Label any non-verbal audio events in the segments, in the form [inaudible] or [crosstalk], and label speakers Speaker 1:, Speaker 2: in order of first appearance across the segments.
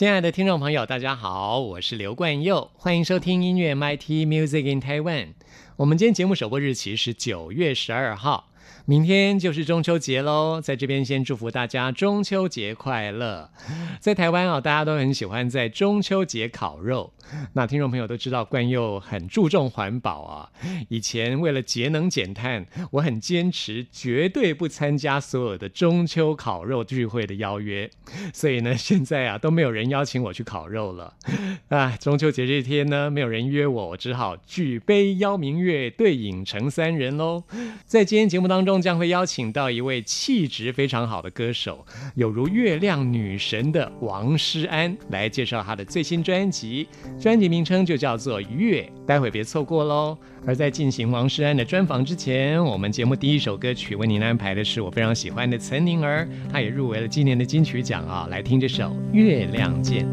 Speaker 1: 亲爱的听众朋友，大家好，我是刘冠佑，欢迎收听音乐 MIT Music in Taiwan。我们今天节目首播日期是九月十二号。明天就是中秋节喽，在这边先祝福大家中秋节快乐。[laughs] 在台湾啊，大家都很喜欢在中秋节烤肉。那听众朋友都知道，冠佑很注重环保啊。以前为了节能减碳，我很坚持绝对不参加所有的中秋烤肉聚会的邀约。所以呢，[laughs] 现在啊都没有人邀请我去烤肉了。[laughs] 啊，中秋节这天呢，没有人约我，我只好举杯邀明月，对影成三人喽。在今天节目当中。将会邀请到一位气质非常好的歌手，有如月亮女神的王诗安来介绍她的最新专辑，专辑名称就叫做《月》，待会别错过喽。而在进行王诗安的专访之前，我们节目第一首歌曲为您安排的是我非常喜欢的岑宁儿，她也入围了今年的金曲奖啊，来听这首《月亮见》。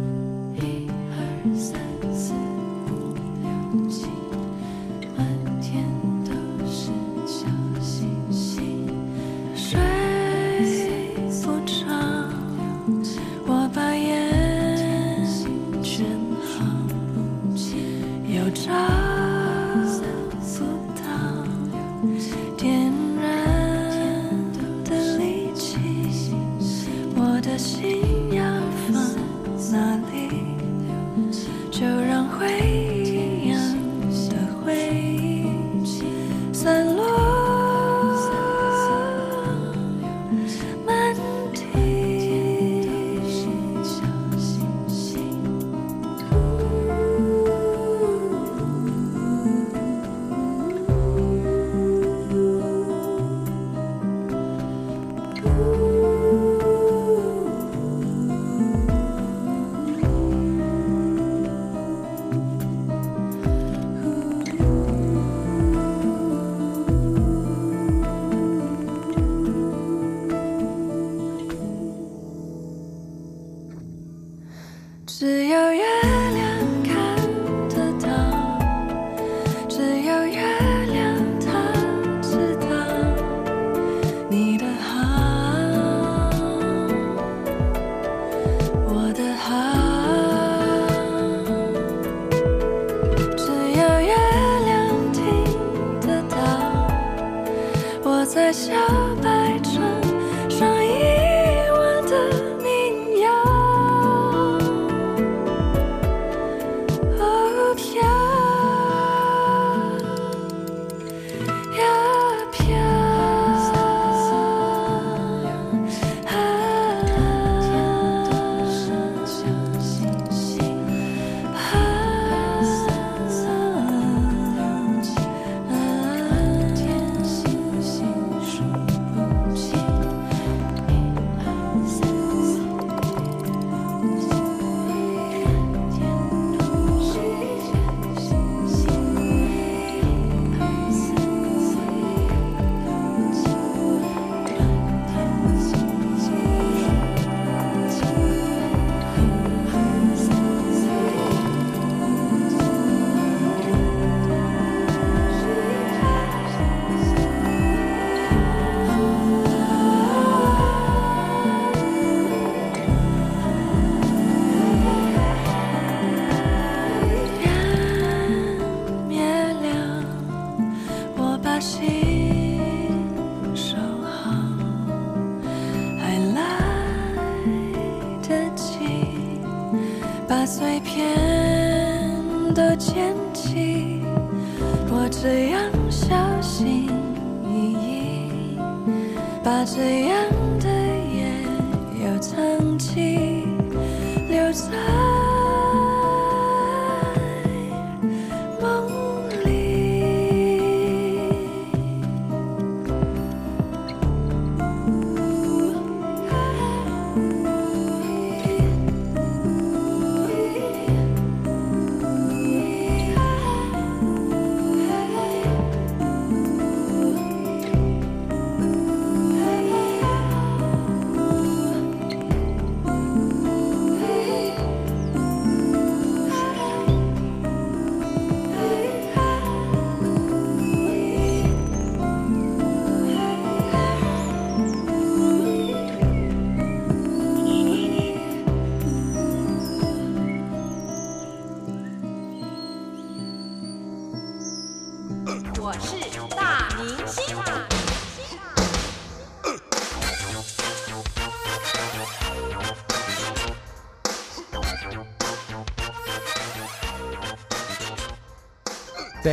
Speaker 2: 我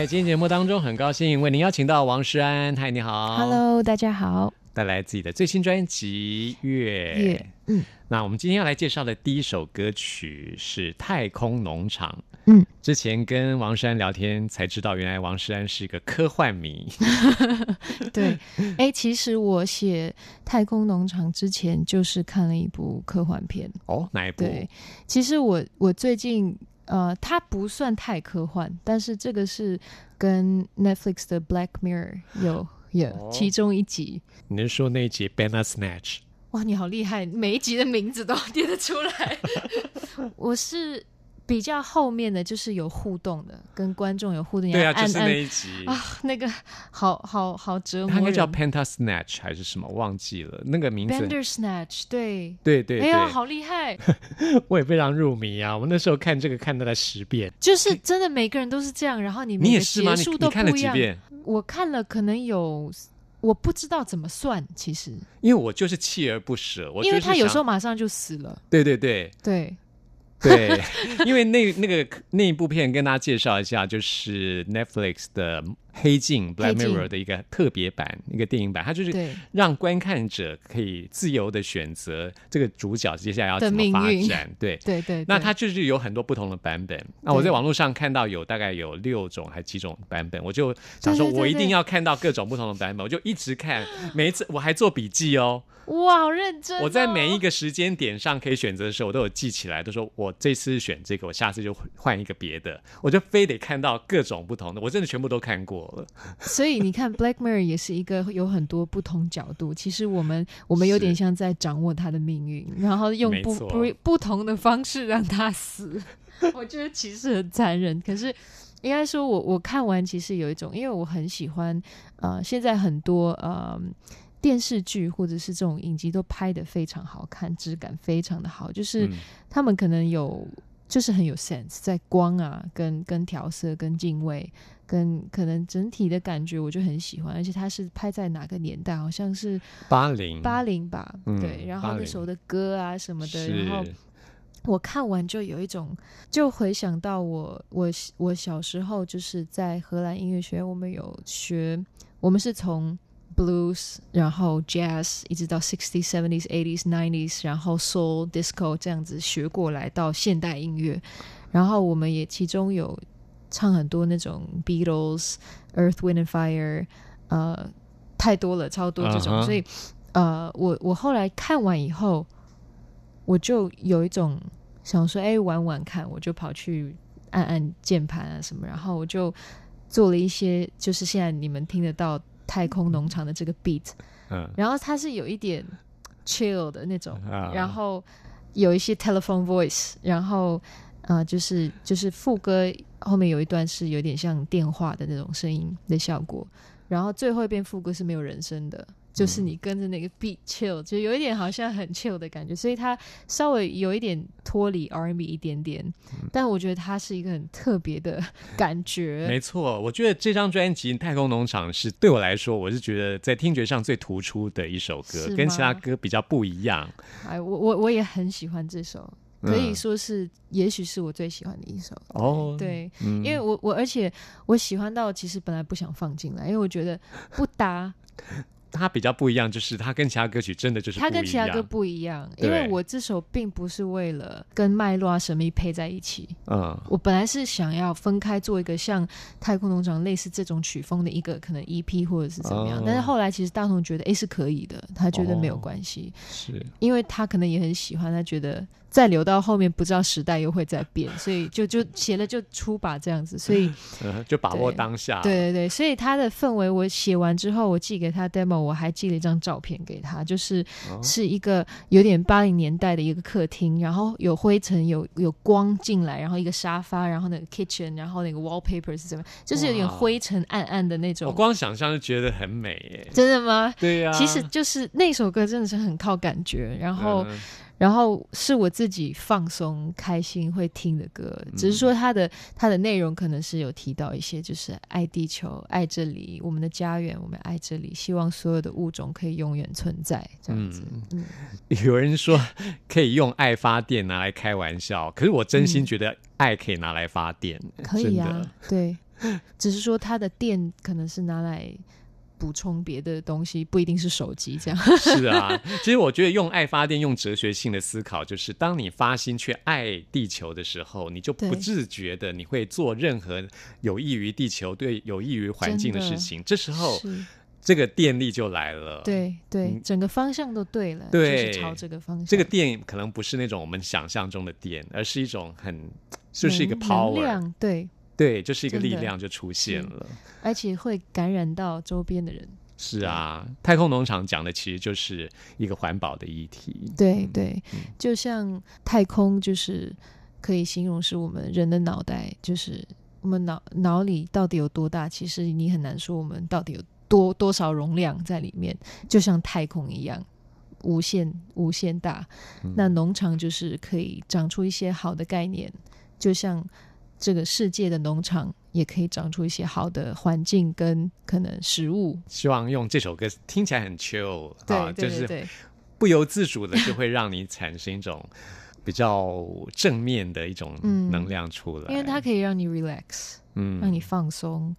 Speaker 3: 在今天节目当中，很高兴为您邀请到王诗安。嗨，你好
Speaker 4: Hello，大家好。
Speaker 3: 带来自己的最新专辑《月》。
Speaker 4: 月，嗯
Speaker 3: 那我们今天要来介绍的第一首歌曲是《太空农场》。
Speaker 4: 嗯，
Speaker 3: 之前跟王诗安聊天才知道，原来王诗安是一个科幻迷。[laughs]
Speaker 4: 对。哎，其实我写《太空农场》之前，就是看了一部科幻片。
Speaker 3: 哦，哪一部？
Speaker 4: 对，其实我我最近呃，它不算太科幻，但是这个是跟 Netflix 的《Black Mirror》有有、
Speaker 3: 哦
Speaker 4: 其中一集。
Speaker 3: 你是说那一集《Banana Snatch》？
Speaker 4: 哇，你好厉害，每一集的名字都 [laughs] 念得出来。[laughs] 我是比较后面的，就是有互动的，跟观众有互动。
Speaker 3: 对啊，就是那一集。
Speaker 4: 啊，那个好好好折磨
Speaker 3: 应该叫 Penta Snatch 还是什么？忘记了那个名字。
Speaker 4: Bandersnatch，对。
Speaker 3: 对对对，
Speaker 4: 哎呀，好厉害！[laughs]
Speaker 3: 我也非常入迷啊！我那时候看这个看到了十遍。
Speaker 4: 就是真的，每个人都是这样，然后你
Speaker 3: 你也是吗？你
Speaker 4: 结束都
Speaker 3: 你看了
Speaker 4: 不一样。
Speaker 3: 几遍？
Speaker 4: 我看了可能有，我不知道怎么算，其实，
Speaker 3: 因为我就是锲而不舍，我
Speaker 4: 因为他有时候马上就死了。
Speaker 3: 对对对
Speaker 4: 对，
Speaker 3: 对，[laughs] 因为那那个那一部片跟大家介绍一下，就是 Netflix 的《黑镜》（Black Mirror） 的一个特别版，一个电影版，它就是让观看者可以自由的选择这个主角接下来要怎么发展。对，[laughs]
Speaker 4: 对对。
Speaker 3: 那它就是有很多不同的版本。那我在网络上看到有大概有六种还几种版本，我就想说，我一定要看到各种不同的版本，我就一直看，每一次我还做笔记哦。
Speaker 4: 哇，好认真、哦。
Speaker 3: 我在每一个时间点上可以选择的时候，我都有记起来，都说我这次选这个，我下次就换一个别的，我就非得看到各种不同的，我真的全部都看过了。
Speaker 4: 所以你看，[laughs]《Black Mirror》也是一个有很多不同角度。其实我们我们有点像在掌握他的命运，然后用不不不同的方式让他死。[laughs] 我觉得其实很残忍，可是应该说我我看完其实有一种，因为我很喜欢呃，现在很多呃电视剧或者是这种影集都拍的非常好看，质感非常的好，就是
Speaker 3: 嗯
Speaker 4: 他们可能有就是很有 sense，在光啊、跟跟调色、跟敬畏、跟可能整体的感觉，我就很喜欢。而且它是拍在哪个年代？好像是
Speaker 3: 八零
Speaker 4: 八零吧，
Speaker 3: 嗯
Speaker 4: 对。然后那时候的歌啊什么的，然后我看完就有一种，就回想到我我我小时候就是在荷兰音乐学院，我们有学，我们是从 blues，然后 jazz，一直到 sixties、seventies、eighties、nineties，然后 soul、disco 这样子学过来到现代音乐，然后我们也其中有唱很多那种 Beatles、Earth、Wind and Fire，呃，太多了，超多这种。所以呃，我我后来看完以后，我就有一种想说，哎，玩玩看，我就跑去按按键盘啊什么，然后我就做了一些，就是现在你们听得到太空农场的这个 beat，
Speaker 3: 嗯。
Speaker 4: 然后它是有一点 chill 的那种，
Speaker 3: 啊。
Speaker 4: 然后有一些 telephone voice，然后呃，就是就是副歌后面有一段是有点像电话的那种声音的效果，然后最后一遍副歌是没有人声的。就是你跟着那个 beat chill，就有一点好像很 chill 的感觉，所以它稍微有一点脱离 R&B 一点点，[laughs] 但我觉得它是一个很特别的 [laughs] 感觉。
Speaker 3: 没错，我觉得这张专辑《太空农场》是对我来说，我是觉得在听觉上最突出的一首歌，跟其他歌比较不一样。
Speaker 4: 哎，我我我也很喜欢这首，可以
Speaker 3: 嗯。
Speaker 4: 说是，也许是我最喜欢的一首。
Speaker 3: 哦，
Speaker 4: 对，
Speaker 3: 嗯
Speaker 4: 因为我我而且我喜欢到其实本来不想放进来，因为我觉得不搭，[laughs]
Speaker 3: 它比较不一样，就是它跟其他歌曲真的就是
Speaker 4: 它跟其他歌不一样。因为我这首并不是为了跟脉络啊神秘配在一起，
Speaker 3: 嗯。
Speaker 4: 我本来是想要分开做一个像太空农场类似这种曲风的一个可能 EP 或者是怎么样，
Speaker 3: 哦
Speaker 4: 但是后来其实大同觉得诶是可以的，他觉得没有
Speaker 3: 哦
Speaker 4: 关系，
Speaker 3: 是。
Speaker 4: 因为他可能也很喜欢，他觉得再留到后面不知道时代又会再变，[laughs] 所以就就写了就出吧这样子，所以。
Speaker 3: 嗯，[laughs] 就把握当下。
Speaker 4: 对对对，所以他的氛围，我写完之后，我寄给他 demo，我还寄了一张照片给他，就是
Speaker 3: 哦
Speaker 4: 是一个有点八零年代的一个客厅，然后有灰尘，有有光进来，然后一个沙发，然后那个 kitchen，然后那个 wallpaper 是怎么，就是有点灰尘暗暗的那种
Speaker 3: 我
Speaker 4: 种。
Speaker 3: 光想象就觉得很美耶。
Speaker 4: 真的吗？
Speaker 3: 对呀、
Speaker 4: 其实就是那首歌真的是很靠感觉，然后、
Speaker 3: 嗯
Speaker 4: 然后是我自己放松、开心会听的歌，只是说它的它的内容可能是有提到一些，就是爱地球、爱这里，我们的家园，我们爱这里，希望所有的物种可以永远存在，这样子。嗯，
Speaker 3: 有人说可以用爱发电拿来开玩笑，可是我真心觉得爱可以拿来发电，
Speaker 4: 可以啊，对，只是说它的电可能是拿来。补充别的东西不一定是手机这样。
Speaker 3: 是啊，其实我觉得用爱发电，用哲学性的思考，就是当你发心去爱地球的时候，你就不自觉的你会做任何有益于地球、对有益于环境的事情。这时候，这个电力就来了。
Speaker 4: 对对，整个方向都对了，
Speaker 3: 对，就是
Speaker 4: 朝这个方向。
Speaker 3: 这个电可能不是那种我们想象中的电，而是一种很就是一个 power，
Speaker 4: 对。
Speaker 3: 对，就是一个力量就出现了，
Speaker 4: 而且会感染到周边的人。
Speaker 3: 是啊，太空农场讲的其实就是一个环保的议题。
Speaker 4: 对对，就像太空，就是可以形容是我们人的脑袋，就是我们脑脑里到底有多大，其实你很难说我们到底有多多少容量在里面，就像太空一样，无限无限大。那农场就是可以长出一些好的概念，就像。这个世界的农场也可以长出一些好的环境跟可能食物。
Speaker 3: 希望用这首歌听起来很 chill，
Speaker 4: 对，
Speaker 3: 就是不由自主的就会让你产生一种比较正面的一种 [laughs] 能量出来，
Speaker 4: 因为它可以让你 relax，嗯，让你放松，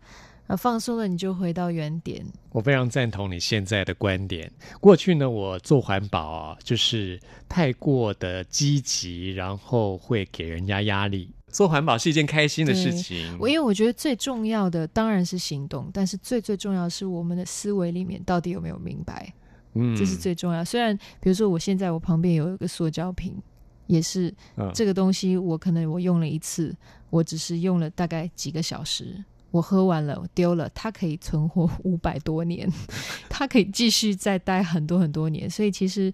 Speaker 4: 啊，放松了你就回到原点。
Speaker 3: 我非常赞同你现在的观点。过去呢，我做环保啊，就是太过的积极，然后会给人家压力。做环保是一件开心的事情。
Speaker 4: 我因为我觉得最重要的当然是行动，但是最最重要是我们的思维里面到底有没有明白，嗯，这是最重要。虽然比如说我现在我旁边有一个塑胶瓶，也是这个东西，我可能我用了一次，我只是用了大概几个小时，我喝完了我丢了，它可以存活五百多年，[laughs] 它可以继续再待很多很多年，所以其实。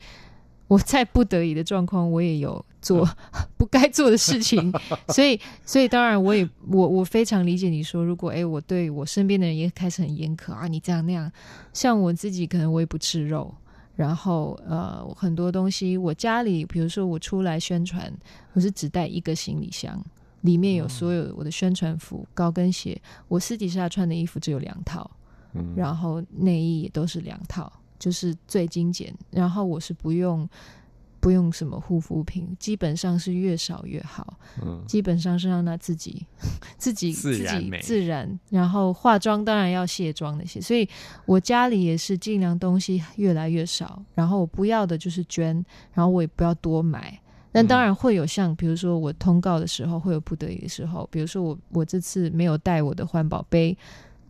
Speaker 4: 我在不得已的状况，我也有做 [laughs] 不该做的事情，所以，所以当然，我也我我非常理解你说，如果哎，我对我身边的人也开始很严苛啊，你这样那样，像我自己可能我也不吃肉，然后呃，很多东西我家里，比如说我出来宣传，我是只带一个行李箱，里面有所有我的宣传服、高跟鞋，我私底下穿的衣服只有两套，然后内衣也都是两套。就是最精简，然后我是不用不用什么护肤品，基本上是越少越好。嗯，基本上是让他自己自己自己自然，然后化妆当然要卸妆那些，所以我家里也是尽量东西越来越少，然后我不要的就是捐，然后我也不要多买。那当然会有像比如说我通告的时候会有不得已的时候，比如说我我这次没有带我的环保杯。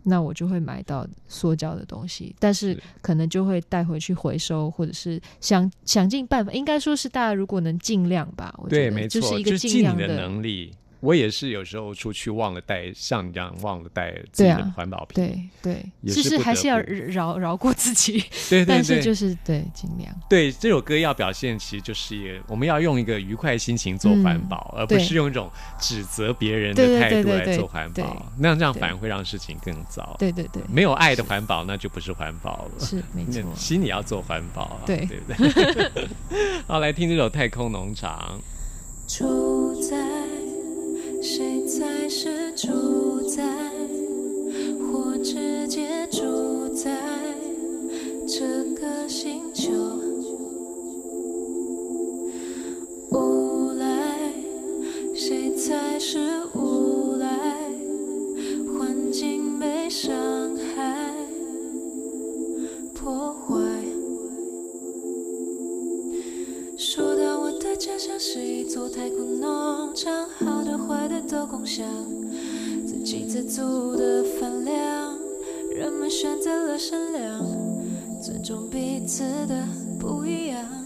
Speaker 4: 那我就会买到塑胶的东西，但是可能就会带回去回收，或者是想想尽办法，应该说是大家如果能尽量吧，我觉得就是一个尽量
Speaker 3: 的能力。我也是有时候出去忘了带，像你这样忘了带自己的环保瓶，
Speaker 4: 对对，其实还是要饶饶过自己，[laughs]
Speaker 3: 对对对，
Speaker 4: 但是就是对尽量。
Speaker 3: 对这首歌要表现，其实就是我们要用一个愉快心情做环保，而不是用一种指责别人的态度来做环保，那样这样反而会让事情更糟。
Speaker 4: 对对对，
Speaker 3: 没有爱的环保那就不是环保了，
Speaker 4: 是没错，
Speaker 3: 心里要做环保啊，
Speaker 4: 对
Speaker 3: 对不对？[laughs] 好，来听这首《太空农场》。
Speaker 1: 住在。谁才是主宰，或直接主宰这个星球？无赖，谁才是无赖？环境被伤害、破坏。家乡是一座太空农场，好的坏的都共享，自给自足的饭量，人们选择了善良，尊重彼此的不一样。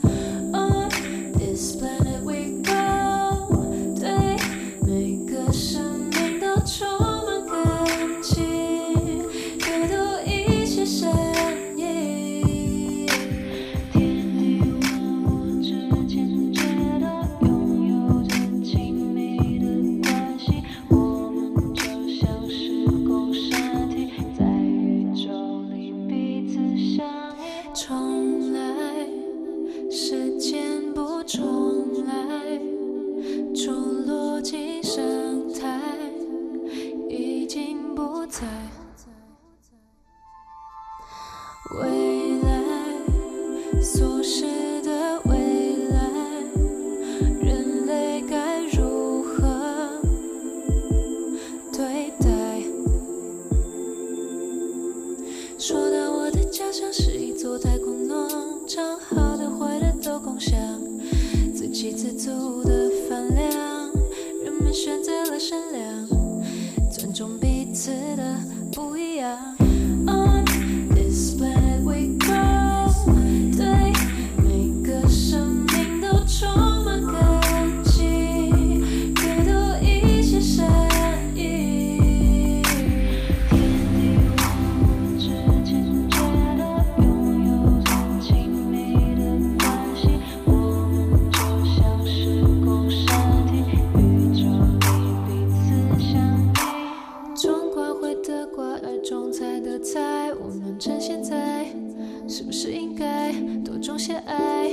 Speaker 1: 种些爱？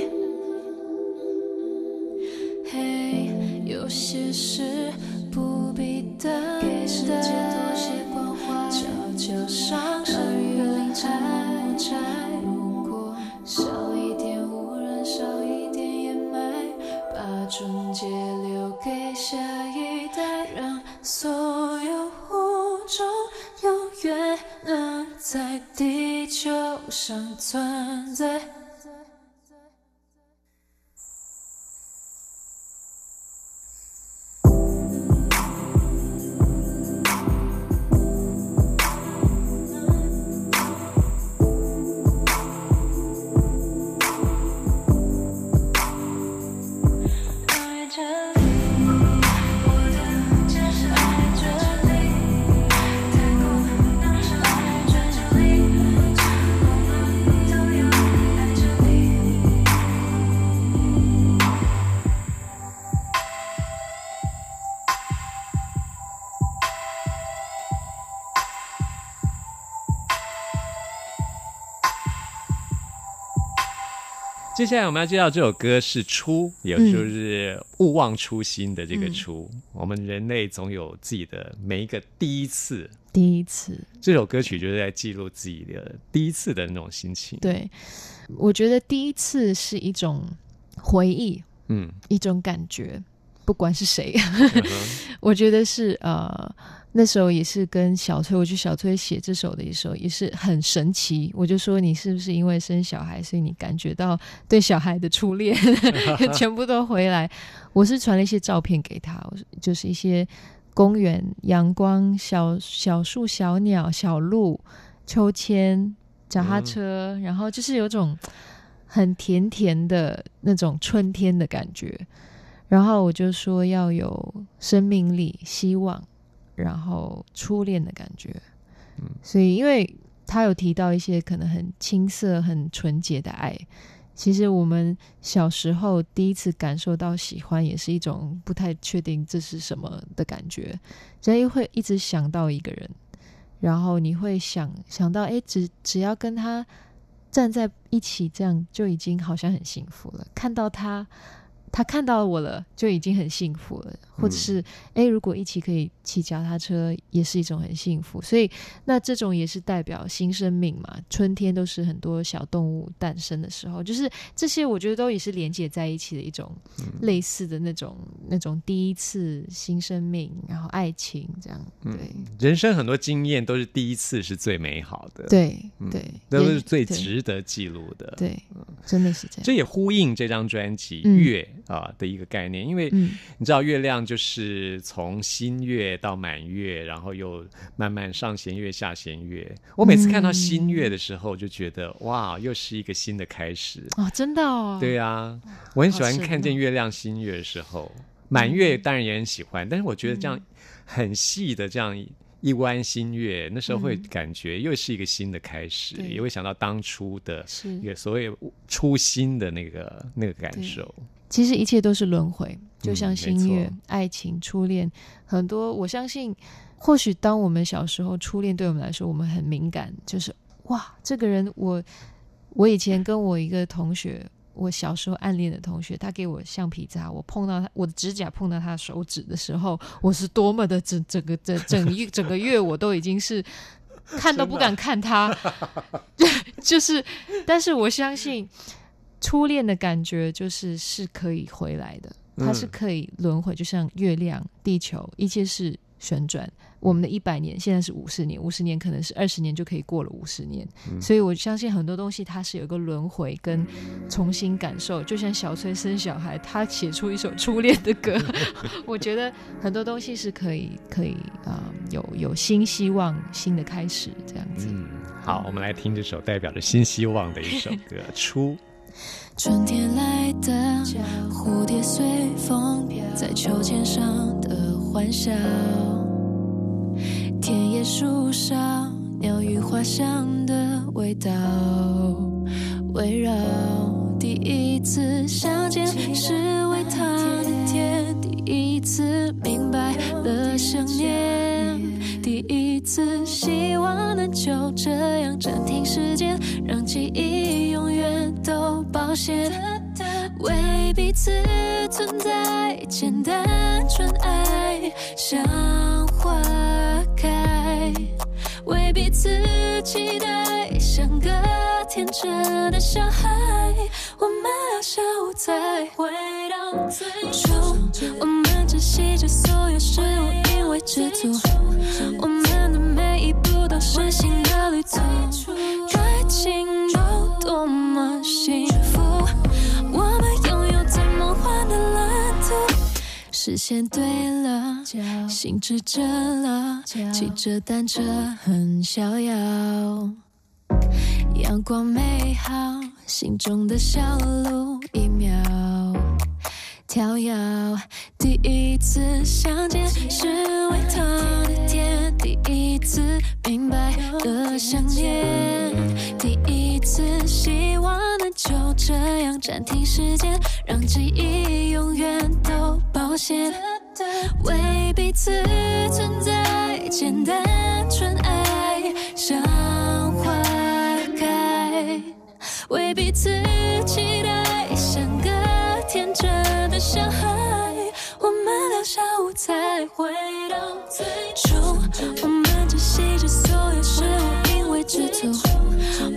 Speaker 1: 嘿，有些事爱
Speaker 3: 接下来我们要介绍这首歌是“初”，也就是勿忘初心的这个“初”。我们人类总有自己的每一个第一次，
Speaker 4: 第一次，
Speaker 3: 这首歌曲就是在记录自己的第一次的那种心情。，
Speaker 4: 对，我觉得第一次是一种回忆，
Speaker 3: 嗯，
Speaker 4: 一种感觉，不管是谁，
Speaker 3: 嗯 [laughs]
Speaker 4: 我觉得是呃，那时候也是跟小崔，我去小崔写这首的时候也是很神奇。我就说你是不是因为生小孩，所以你感觉到对小孩的初恋 [laughs] 全部都回来？我是传了一些照片给他，我是就是一些公园、阳光、小小树、小鸟、小鹿、秋千、脚踏车，然后就是有种很甜甜的那种春天的感觉。然后我就说要有生命力、希望，然后初恋的感觉。
Speaker 3: 嗯
Speaker 4: 所以因为他有提到一些可能很青涩、很纯洁的爱，其实我们小时候第一次感受到喜欢，也是一种不太确定这是什么的感觉，所以会一直想到一个人，然后你会想想到，哎，只只要跟他站在一起，这样就已经好像很幸福了。看到他。他看到我了，就已经很幸福了，或者是哎，如果一起可以骑脚踏车，也是一种很幸福。所以，那这种也是代表新生命嘛。春天都是很多小动物诞生的时候，就是这些，我觉得都也是连接在一起的一种类似的那种、那种第一次新生命，然后爱情这样。对、
Speaker 3: 人生很多经验都是第一次是最美好的，，
Speaker 4: 对对，也
Speaker 3: 都是最值得记录的。
Speaker 4: 对，真的是这样。
Speaker 3: 这也呼应这张专辑《
Speaker 4: 嗯
Speaker 3: 月》啊、的一个概念，因为
Speaker 4: 嗯
Speaker 3: 你知道月亮就是从新月到满月，然后又慢慢上弦月、下弦月。我每次看到新月的时候，就觉得、哇，又是一个新的开始。
Speaker 4: 哦，真的哦，
Speaker 3: 对啊，我很喜欢看见
Speaker 4: 哦
Speaker 3: 月亮新月的时候，满月当然也很喜欢，但是我觉得这
Speaker 4: 嗯
Speaker 3: 样很细的这样一弯新月，那时候会感觉又是一个新的开始，
Speaker 4: 对
Speaker 3: 也会想到当初的
Speaker 4: 是
Speaker 3: 一个所谓初心的那个那个感受。
Speaker 4: 其实一切都是轮回，就像
Speaker 3: 嗯没
Speaker 4: 新月、
Speaker 3: 错
Speaker 4: 爱情、初恋，很多我相信，或许当我们小时候初恋对我们来说，我们很敏感，就是哇，这个人我我以前跟我一个同学，我小时候暗恋的同学，他给我橡皮擦，我碰到他，我的指甲碰到他的手指的时候，我是多么的整整个整整一整个月，我都已经是 [laughs] 看都不敢看他，[laughs] 就是，但是我相信初恋的感觉就是是可以回来的，它是
Speaker 3: 嗯
Speaker 4: 可以轮回，就像月亮、地球，一切是旋转。我们的一百年现在是五十年，五十年可能是二十年就可以过了五十年，所以我相信很多东西它是有一个轮回跟重新感受。就像小崔生小孩，他写出一首初恋的歌，[laughs] 我觉得很多东西是可以可以啊、呃有有新希望、新的开始这样子。
Speaker 3: 嗯，好，我们来听这首代表着新希望的一首歌《初》。
Speaker 1: 春天来的蝴蝶随风飘在秋千上的欢笑，田野树上鸟语花香的味道围绕。第一次相见是为他的天，第一次明白了想念，第一次希望能就这样暂停时间，让记忆永远都保鲜。为彼此存在，简单纯爱像花开，为彼此期待，像个天真的小孩。我们俩下午才回到最初，我们珍惜着所有事物，因为知足。我们一步都是新的旅途，爱情有多么幸福，我们拥有最梦幻的蓝图。视线对了，心直着了，骑着单车很逍遥。阳光美好，心中的小路一秒跳跃。第一次相见是为他的甜，第一次明白的想念，第一次希望能就这样暂停时间，让记忆永远都保鲜。为彼此存在，简单纯爱像花开，为彼此期待，像个天真。我们聊下午才回到最初，我们珍惜着所有事物，因为知足。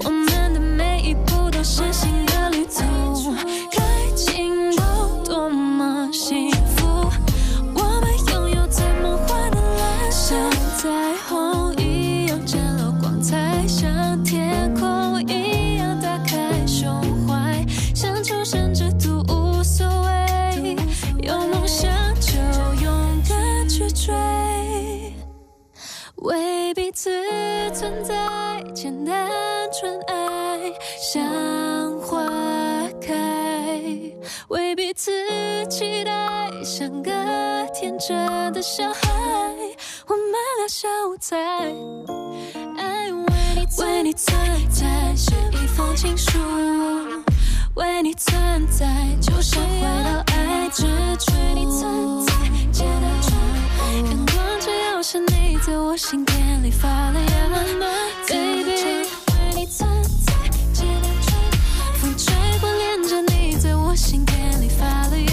Speaker 1: 我们为彼此存在，简单纯爱像花开，为彼此期待，像个天真的小孩。我们俩下午才爱为你为你存在是一封情书，为你存在就像回到爱之初。是你在我心田里发了芽，baby。为你存在，简单纯爱，风吹过。恋着你在我心田里发了芽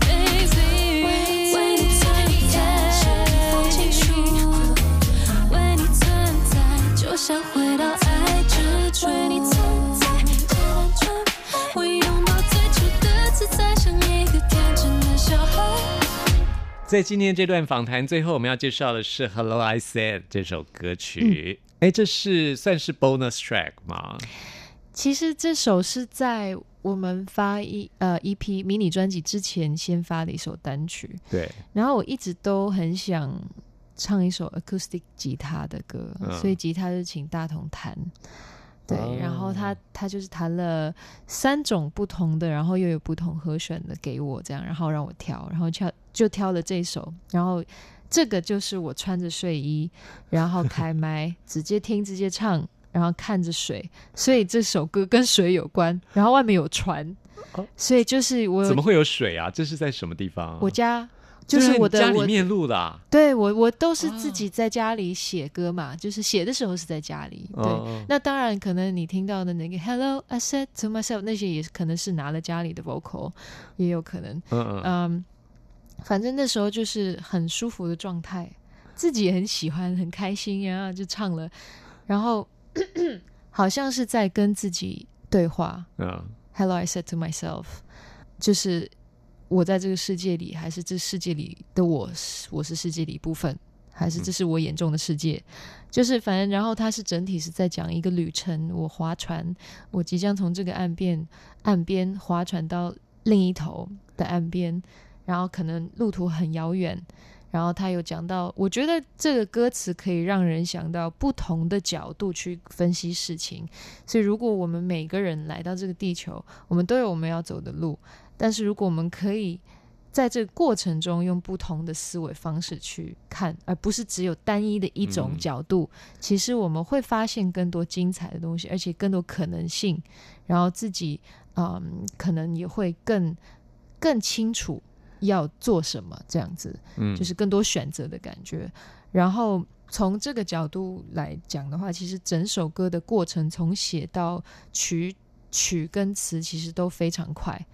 Speaker 1: ，baby。为你存在是一封情书。为你存在，就像回到爱之初。
Speaker 3: 在今天这段访谈最后，我们要介绍的是《Hello I Said》这首歌曲。哎、这是算是 bonus track 吗？
Speaker 4: 其实这首是在我们发一呃 EP 迷你专辑之前先发的一首单曲，
Speaker 3: 对，
Speaker 4: 然后我一直都很想唱一首 acoustic 吉他的歌，
Speaker 3: 嗯
Speaker 4: 所以吉他就请大同弹。对，
Speaker 3: 哦
Speaker 4: 然后他他就是弹了三种不同的，然后又有不同和弦的给我这样，然后让我挑，然后挑就挑了这首，然后这个就是我穿着睡衣，然后开麦直接听直接唱，然后看着水，所以这首歌跟水有关，然后外面有船，
Speaker 3: 哦
Speaker 4: 所以就是我
Speaker 3: 怎么会有水啊？这是在什么地方？
Speaker 4: 我家就是我的我
Speaker 3: 家里面录的啊，
Speaker 4: 对我我都是自己在家里写歌嘛，就是写的时候是在家里。对，
Speaker 3: 哦
Speaker 4: 那当然可能你听到的那个 Hello I said to myself 那些也可能是拿了家里的 vocal，也有可能。
Speaker 3: 嗯嗯
Speaker 4: 嗯，反正那时候就是很舒服的状态，自己也很喜欢，很开心呀，就唱了，然后 [clears throat] 好像是在跟自己对话。
Speaker 3: 嗯
Speaker 4: Hello, I said to myself，就是我在这个世界里，还是这世界里的我是，我是世界里一部分，还是这是我眼中的世界？就是反正，然后它是整体是在讲一个旅程，我划船，我即将从这个岸边岸边划船到另一头的岸边，然后可能路途很遥远。然后他有讲到，我觉得这个歌词可以让人想到不同的角度去分析事情，所以，如果我们每个人来到这个地球，我们都有我们要走的路，但是如果我们可以在这个过程中用不同的思维方式去看，而不是只有单一的一种
Speaker 3: 嗯
Speaker 4: 角度，其实我们会发现更多精彩的东西，而且更多可能性，然后自己嗯，可能也会更更清楚要做什么，这样子。
Speaker 3: 嗯，
Speaker 4: 就是更多选择的感觉。然后从这个角度来讲的话，其实整首歌的过程从写到曲曲跟词其实都非常快。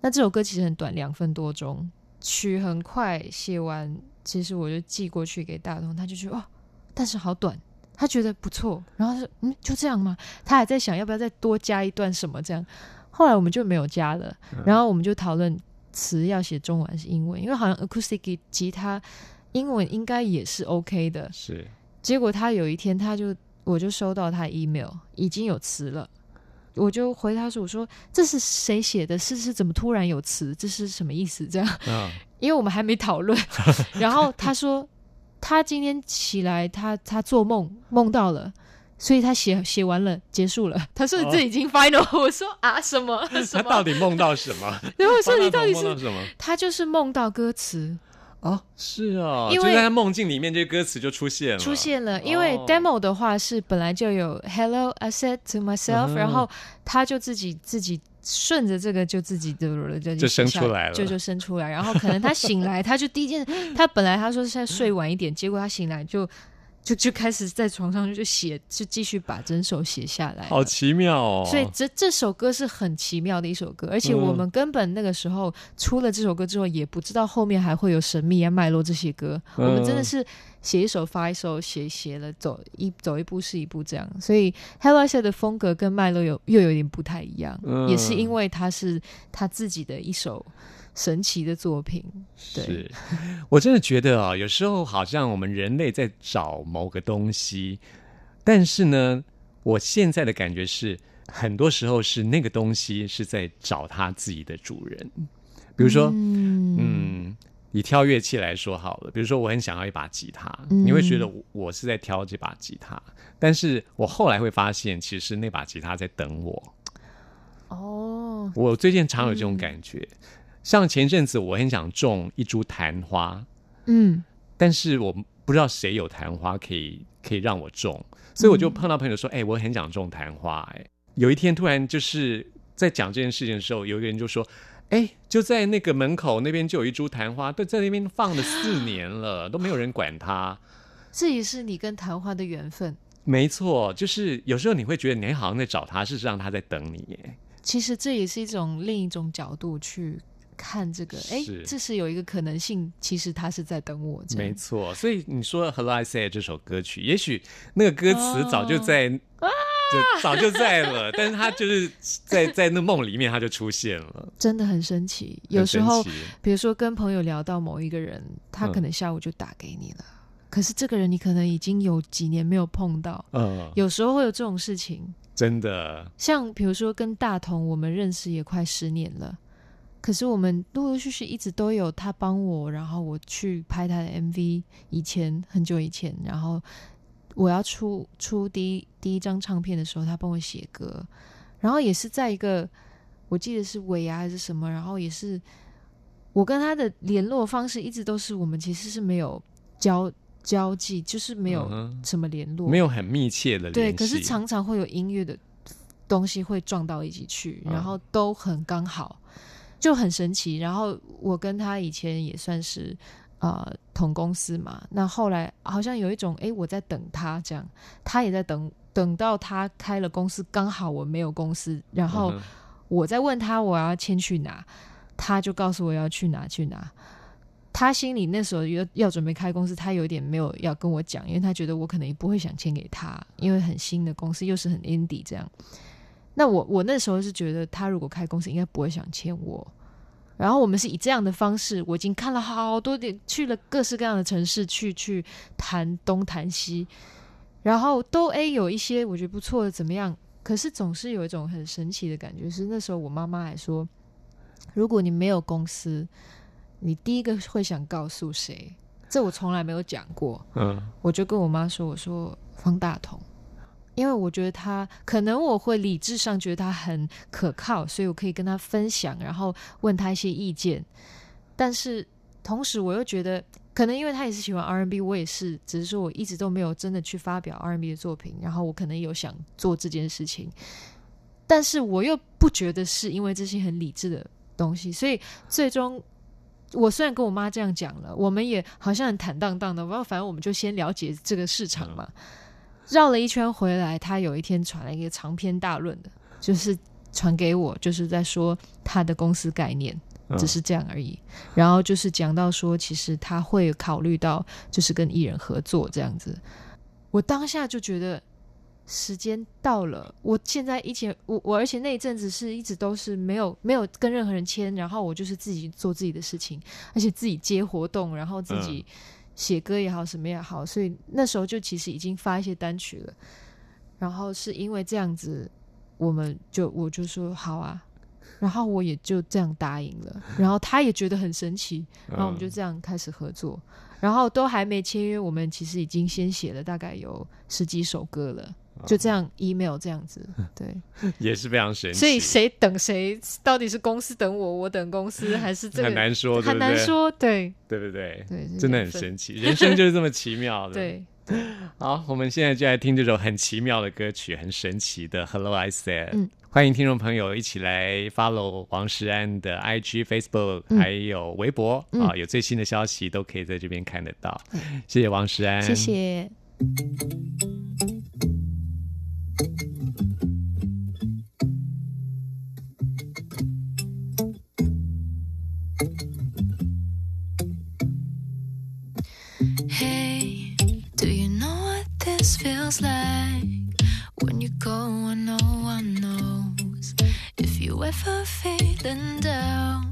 Speaker 4: 那这首歌其实很短，两分多钟，曲很快写完，其实我就寄过去给大同，他就觉得哦，但是好短。他觉得不错，然后他说：“嗯，就这样吗？”他还在想要不要再多加一段什么这样。后来我们就没有加了，然后我们就讨论词要写中文还是英文，因为好像 acoustic 吉他英文应该也是 OK 的。
Speaker 3: 是
Speaker 4: 结果他有一天他就我就收到他 email 已经有词了，我就回他说：“我说这是谁写的？是是怎么突然有词？这是什么意思？”这样，
Speaker 3: 啊，[laughs]
Speaker 4: 因为我们还没讨论。[laughs] 然后他说他今天起来，他他做梦梦到了。所以他写写完了，结束了。他说
Speaker 3: 哦
Speaker 4: 这已经 final，[laughs] 我说啊什么什
Speaker 3: 他？到底梦到什么？
Speaker 4: 然后我说你到底是
Speaker 3: 什么？
Speaker 4: 他就是梦到歌词
Speaker 3: 哦，是啊，
Speaker 4: 因为
Speaker 3: 就在他梦境里面，这个歌词就出现了，
Speaker 4: 出现了，因为
Speaker 3: 哦
Speaker 4: demo 的话是本来就有 Hello I said to myself，、
Speaker 3: 嗯
Speaker 4: 然后他就自己自己顺着这个就自己的就
Speaker 3: 就生出来了。
Speaker 4: 就就生出来，然后可能他醒来，他就第一件，他本来他说是在睡晚一点，结果他醒来就就就开始在床上就写，就继续把整首写下来了。
Speaker 3: 好奇妙哦。
Speaker 4: 所以这这首歌是很奇妙的一首歌，而且
Speaker 3: 嗯
Speaker 4: 我们根本那个时候出了这首歌之后，也不知道后面还会有神秘啊、脉络这些歌。
Speaker 3: 嗯
Speaker 4: 我们真的是写一首发一首，写写了走一走一步是一步这样。所以 Hello I Said 的风格跟脉络有又有点不太一样，
Speaker 3: 嗯
Speaker 4: 也是因为它是他自己的一首神奇的作品。对，
Speaker 3: 是我真的觉得啊、有时候好像我们人类在找某个东西，但是呢，我现在的感觉是，很多时候是那个东西是在找它自己的主人。比如说，
Speaker 4: 嗯
Speaker 3: 嗯，以挑乐器来说好了，比如说我很想要一把吉他，
Speaker 4: 嗯
Speaker 3: 你会觉得我我是在挑这把吉他，但是我后来会发现，其实那把吉他在等我。
Speaker 4: 哦，
Speaker 3: 我最近常有这种感觉，像前阵子我很想种一株昙花，
Speaker 4: 嗯
Speaker 3: 但是我不知道谁有昙花可以可以让我种，所以我就碰到朋友说：“哎、我很想种昙花。”哎，有一天突然就是在讲这件事情的时候，有一个人就说：“哎，就在那个门口那边就有一株昙花，都在那边放了四年了，都没有人管它。”
Speaker 4: 这也是你跟昙花的缘分。
Speaker 3: 没错，就是有时候你会觉得你好像在找他，事实上他在等你。耶，
Speaker 4: 其实这也是一种另一种角度去看这个，哎
Speaker 3: 是，
Speaker 4: 这是有一个可能性，其实他是在等我。
Speaker 3: 没错，所以你说《Hello I Say》这首歌曲，也许那个歌词早就在，就早就在了，但是他就是在在那梦里面他就出现了。
Speaker 4: 真的很神奇。有时候比如说跟朋友聊到某一个人，他
Speaker 3: 嗯
Speaker 4: 可能下午就打给你了，可是这个人你可能已经有几年没有碰到，
Speaker 3: 嗯，
Speaker 4: 有时候会有这种事情。
Speaker 3: 真的，
Speaker 4: 像比如说跟大同，我们认识也快十年了，可是我们陆陆续续一直都有他帮我，然后我去拍他的 MV，以前很久以前，然后我要出出第一第一张唱片的时候，他帮我写歌，然后也是在一个我记得是尾牙还是什么，然后也是我跟他的联络方式一直都是我们其实是没有交交际，就是没有什么联络，
Speaker 3: 没有很密切的
Speaker 4: 对，
Speaker 3: 联系。
Speaker 4: 可是常常会有音乐的东西会撞到一起去，
Speaker 3: 嗯
Speaker 4: 然后都很刚好。就很神奇。然后我跟他以前也算是呃同公司嘛，那后来好像有一种诶，我在等他这样，他也在等，等到他开了公司，刚好我没有公司，然后我在问他我要迁去哪，他就告诉我要去哪去哪。他心里那时候要要准备开公司，他有点没有要跟我讲，因为他觉得我可能也不会想签给他，因为很新的公司又是很 indie 这样。那我我那时候是觉得他如果开公司应该不会想签我，然后我们是以这样的方式，我已经看了好多点，去了各式各样的城市去去谈东谈西，然后都 A 有一些我觉得不错的怎么样，可是总是有一种很神奇的感觉，是那时候我妈妈还说，如果你没有公司，你第一个会想告诉谁？这我从来没有讲过，
Speaker 3: 嗯。
Speaker 4: 我就跟我妈说：“我说方大同，因为我觉得他可能我会理智上觉得他很可靠，所以我可以跟他分享，然后问他一些意见。但是同时我又觉得，可能因为他也是喜欢 R&B，我也是，只是说我一直都没有真的去发表 R&B 的作品，然后我可能有想做这件事情，但是我又不觉得是因为这些很理智的东西，所以最终。我虽然跟我妈这样讲了，我们也好像很坦荡荡的，然后反正我们就先了解这个市场嘛。绕了一圈回来，他有一天传了一个长篇大论的，就是传给我，就是在说他的公司概念，
Speaker 3: 嗯
Speaker 4: 只是这样而已。然后就是讲到说，其实他会考虑到就是跟艺人合作这样子。我当下就觉得时间到了，我现在以前我我而且那一阵子是一直都是没有没有跟任何人签，然后我就是自己做自己的事情，而且自己接活动，然后自己写歌也好，什么也好，所以那时候就其实已经发一些单曲了。然后是因为这样子，我们就我就说好啊，然后我也就这样答应了，[laughs] 然后他也觉得很神奇，然后我们就这样开始合作，然后都还没签约，我们其实已经先写了大概有十几首歌了。就这样 email 这样子，对，[laughs]
Speaker 3: 也是非常神奇，
Speaker 4: 所以谁等谁，到底是公司等我，我等公司，还是这个 [laughs]
Speaker 3: 很难说，对
Speaker 4: 很？难说，对
Speaker 3: 对不对？
Speaker 4: 对，
Speaker 3: 真的很神奇，人生就是这么奇妙的。，
Speaker 4: 对，[laughs]
Speaker 3: 好，我们现在就来听这首很奇妙的歌曲，很神奇的《Hello I Said》。
Speaker 4: 嗯
Speaker 3: 欢迎听众朋友一起来 follow 王石安的 IG、Facebook，、
Speaker 4: 嗯
Speaker 3: 还有微博、
Speaker 4: 嗯
Speaker 3: 啊，有最新的消息都可以在这边看得到。谢谢王石安，
Speaker 4: 谢。谢。
Speaker 1: This feels like? When you go and no one knows. If you ever feel in doubt,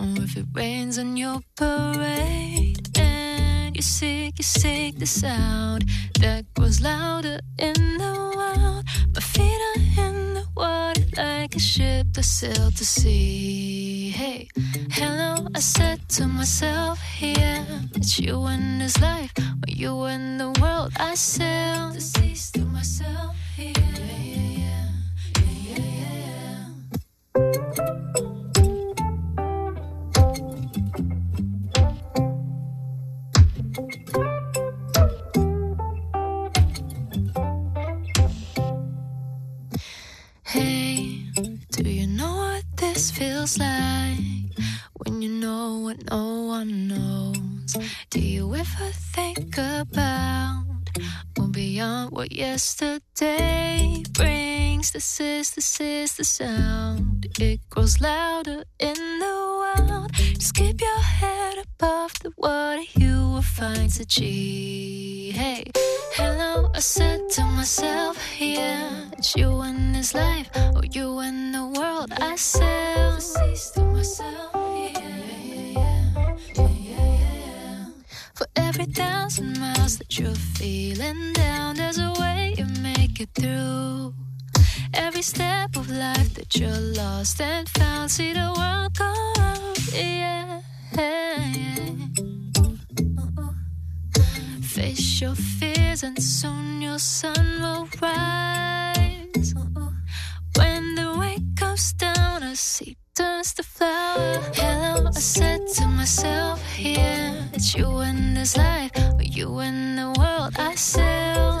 Speaker 1: or if it rains on your parade, and you seek, you seek the sound that grows louder in the wild. My feet are in the water like a ship that sailed to sea. Hey, hello, I said to myself, yeah, it's you and this life, or you and the world. I sail to cease to myself, yeah, yeah, yeah, yeah, yeah, yeah. Yesterday brings? This is, this is the sound. It grows louder in the wild. Just keep your head above the water. You will find the G. Hey, hello, I said to myself, yeah, it's you and this life, or you and the world. I sail to myself. For every thousand miles that you're feeling down, there's a way make it through. Every step of life that you're lost and found, see the world go round, yeah. Face your fears and soon your sun will rise. When the rain comes down, a seed turns to flower. Hello, I said to myself, yeah, it's you in this life, or you in the world. I sail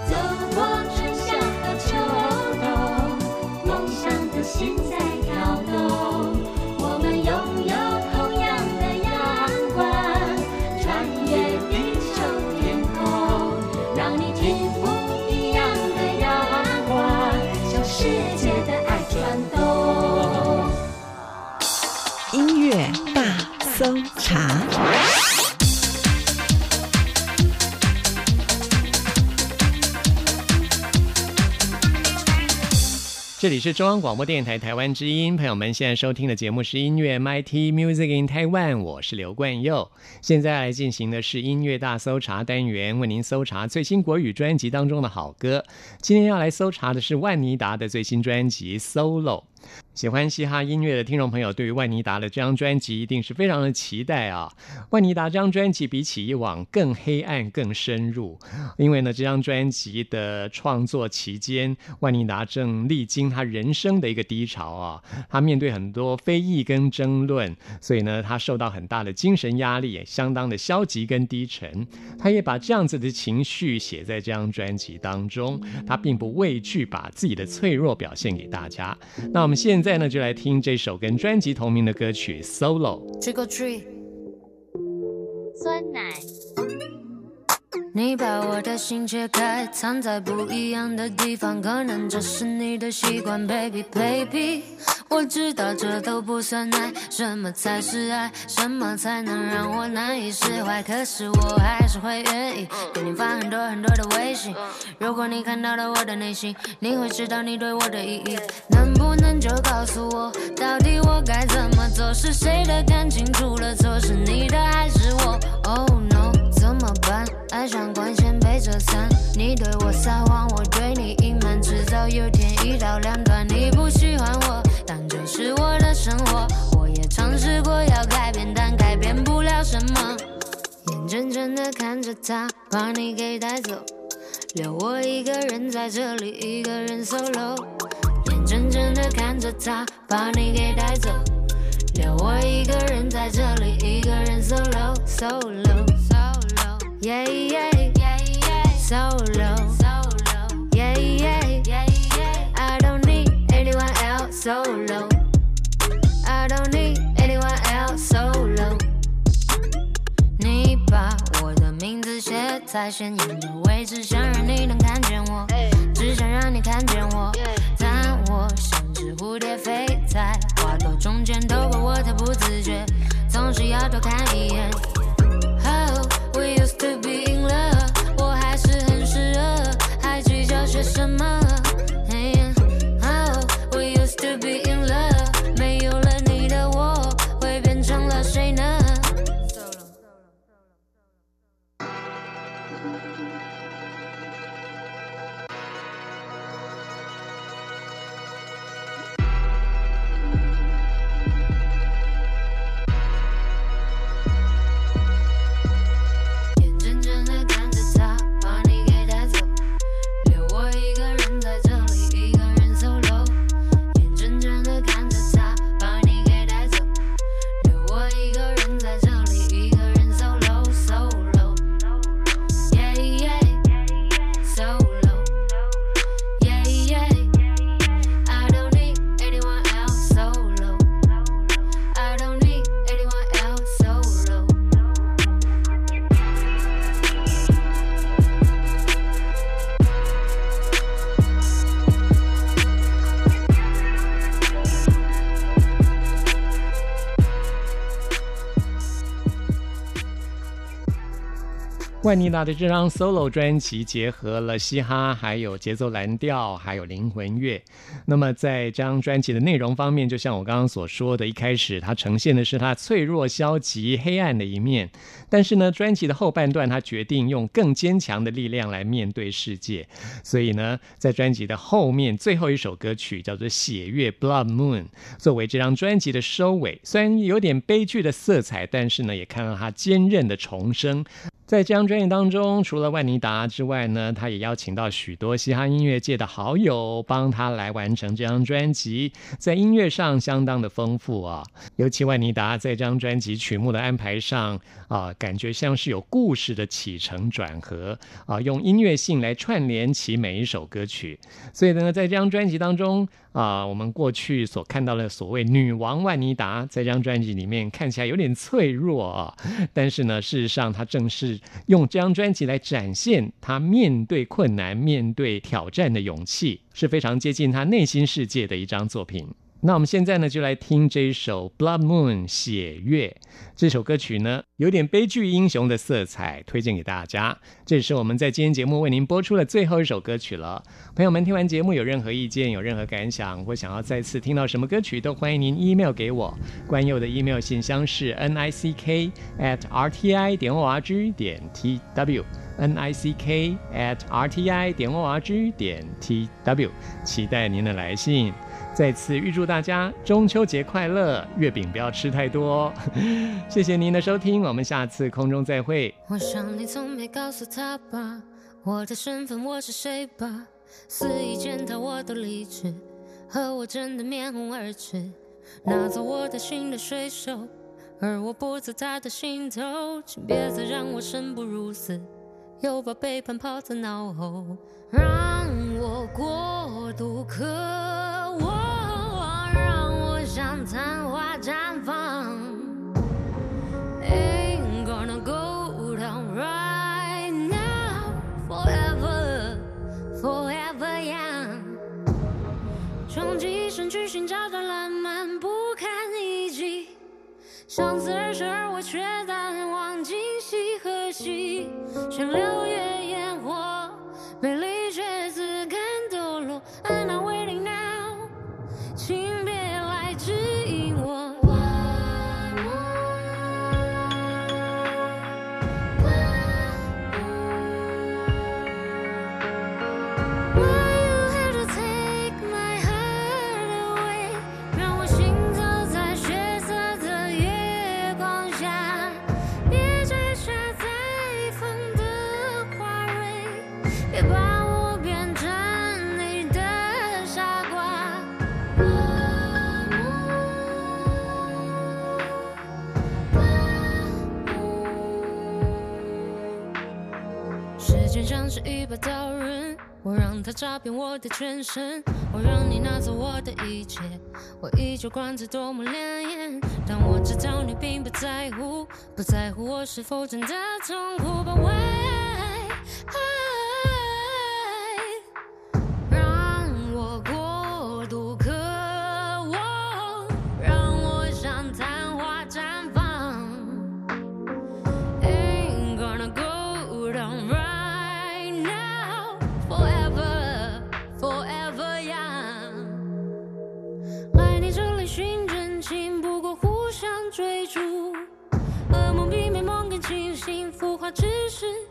Speaker 3: 这里是中央广播电台台湾之音，朋友们现在收听的节目是音乐 MIT Music in Taiwan，我是刘冠佑。现在来进行的是音乐大搜查单元，为您搜查最新国语专辑当中的好歌。今天要来搜查的是万妮达的最新专辑《Solo》。喜欢嘻哈音乐的听众朋友，对于万妮达的这张专辑一定是非常的期待啊！万妮达这张专辑比起以往更黑暗、更深入，因为呢，这张专辑的创作期间，万妮达正历经他人生的一个低潮啊，他面对很多非议跟争论，所以呢，他受到很大的精神压力，相当的消极跟低沉。他也把这样子的情绪写在这张专辑当中，他并不畏惧把自己的脆弱表现给大家。那现在呢，就来听这首跟专辑同名的歌曲《Solo》。
Speaker 5: Trick or treat，
Speaker 6: 酸奶，
Speaker 5: 你把我的心切开，藏在不一样的地方，可能这是你的习惯，baby baby。我知道这都不算爱，什么才是爱？什么才能让我难以释怀？可是我还是会愿意给你发很多很多的微信。如果你看到了我的内心，你会知道你对我的意义。能不能就告诉我，到底我该怎么做？是谁的感情出了错？是你的还是我？Oh no，怎么办？爱上光线被折散，你对我撒谎，我对你隐瞒，迟早有天一刀两断。你不喜欢我，但这是我的生活。我也尝试过要改变，但改变不了什么。眼睁睁的看着他把你给带走，留我一个人在这里，一个人 solo。眼睁睁的看着他把你给带走，留我一个人在这里，一个人 solo solo solo yeah yeah yeah yeah solo solo yeah yeah yeah yeah I don't need anyone else solo I don't need anyone else solo 你把我的名字写在显眼的位置，想让你能看见我，只想让你看见我。但我像只蝴蝶飞在花朵中间，透过我太不自觉，总是要多看一眼。to be in love 我还是很湿热还计较些什么？
Speaker 3: 万妮达的这张 solo 专辑结合了嘻哈，还有节奏蓝调，还有灵魂乐。那么在这张专辑的内容方面，就像我刚刚所说的，一开始它呈现的是他脆弱、消极、黑暗的一面，但是呢，专辑的后半段，他决定用更坚强的力量来面对世界。所以呢，在专辑的后面最后一首歌曲叫做《血月 Blood Moon》，作为这张专辑的收尾，虽然有点悲剧的色彩，但是呢，也看到他坚韧的重生。在这张专辑当中，除了万妮达之外呢，他也邀请到许多嘻哈音乐界的好友帮他来完成这张专辑，在音乐上相当的丰富啊。尤其万妮达在这张专辑曲目的安排上啊，感觉像是有故事的起承转合啊，用音乐性来串联起每一首歌曲。所以呢，在这张专辑当中啊，我们过去所看到的所谓女王万妮达，在这张专辑里面看起来有点脆弱啊，但是呢，事实上她正是。用这张专辑来展现她面对困难、面对挑战的勇气，是非常接近她内心世界的一张作品。那我们现在呢，就来听这一首《Blood Moon》血月这首歌曲呢，有点悲剧英雄的色彩，推荐给大家。这是我们在今天节目为您播出的最后一首歌曲了。朋友们，听完节目有任何意见、有任何感想，或想要再次听到什么歌曲，都欢迎您 email 给我。关佑的 email 信箱是 n i c k at r t i 点 o r g 点 t w n i c k at r t i 点 o r g 点 t w，期待您的来信。再次预祝大家中秋节快乐，月饼不要吃太多。[laughs] 谢谢您的收听，我们下次空中再会。
Speaker 5: 我想你从没告诉他吧，我的身份我是谁吧，肆意践踏我的理智，和我真的面红耳赤，拿走我的心的水手，而我不在他的心头，请别再让我生不如死，又把背叛抛在脑后，让我过度渴，我像昙花绽放。Ain't gonna go down right now, forever, forever young。穷极一生去寻找的浪漫不堪一击，相似而生而我却淡忘今夕何夕，像六月一把刀刃，我让它扎遍我的全身，我让你拿走我的一切，我依旧光彩多么亮眼。但我知道你并不在乎，不在乎我是否真的痛苦。But why？只是。